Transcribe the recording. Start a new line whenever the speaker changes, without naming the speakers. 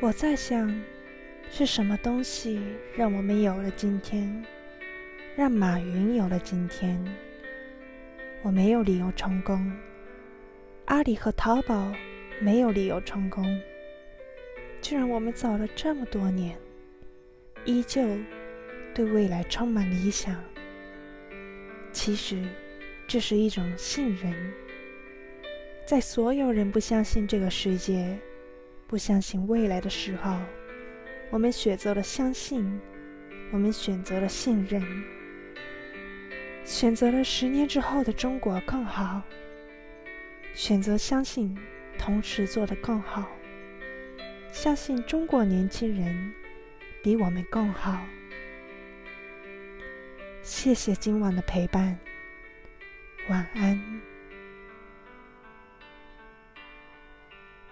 我在想，是什么东西让我们有了今天，让马云有了今天？我没有理由成功，阿里和淘宝没有理由成功。既然我们走了这么多年，依旧对未来充满理想，其实这是一种信任。在所有人不相信这个世界、不相信未来的时候，我们选择了相信，我们选择了信任，选择了十年之后的中国更好，选择相信，同时做得更好。相信中国年轻人比我们更好。谢谢今晚的陪伴，晚安。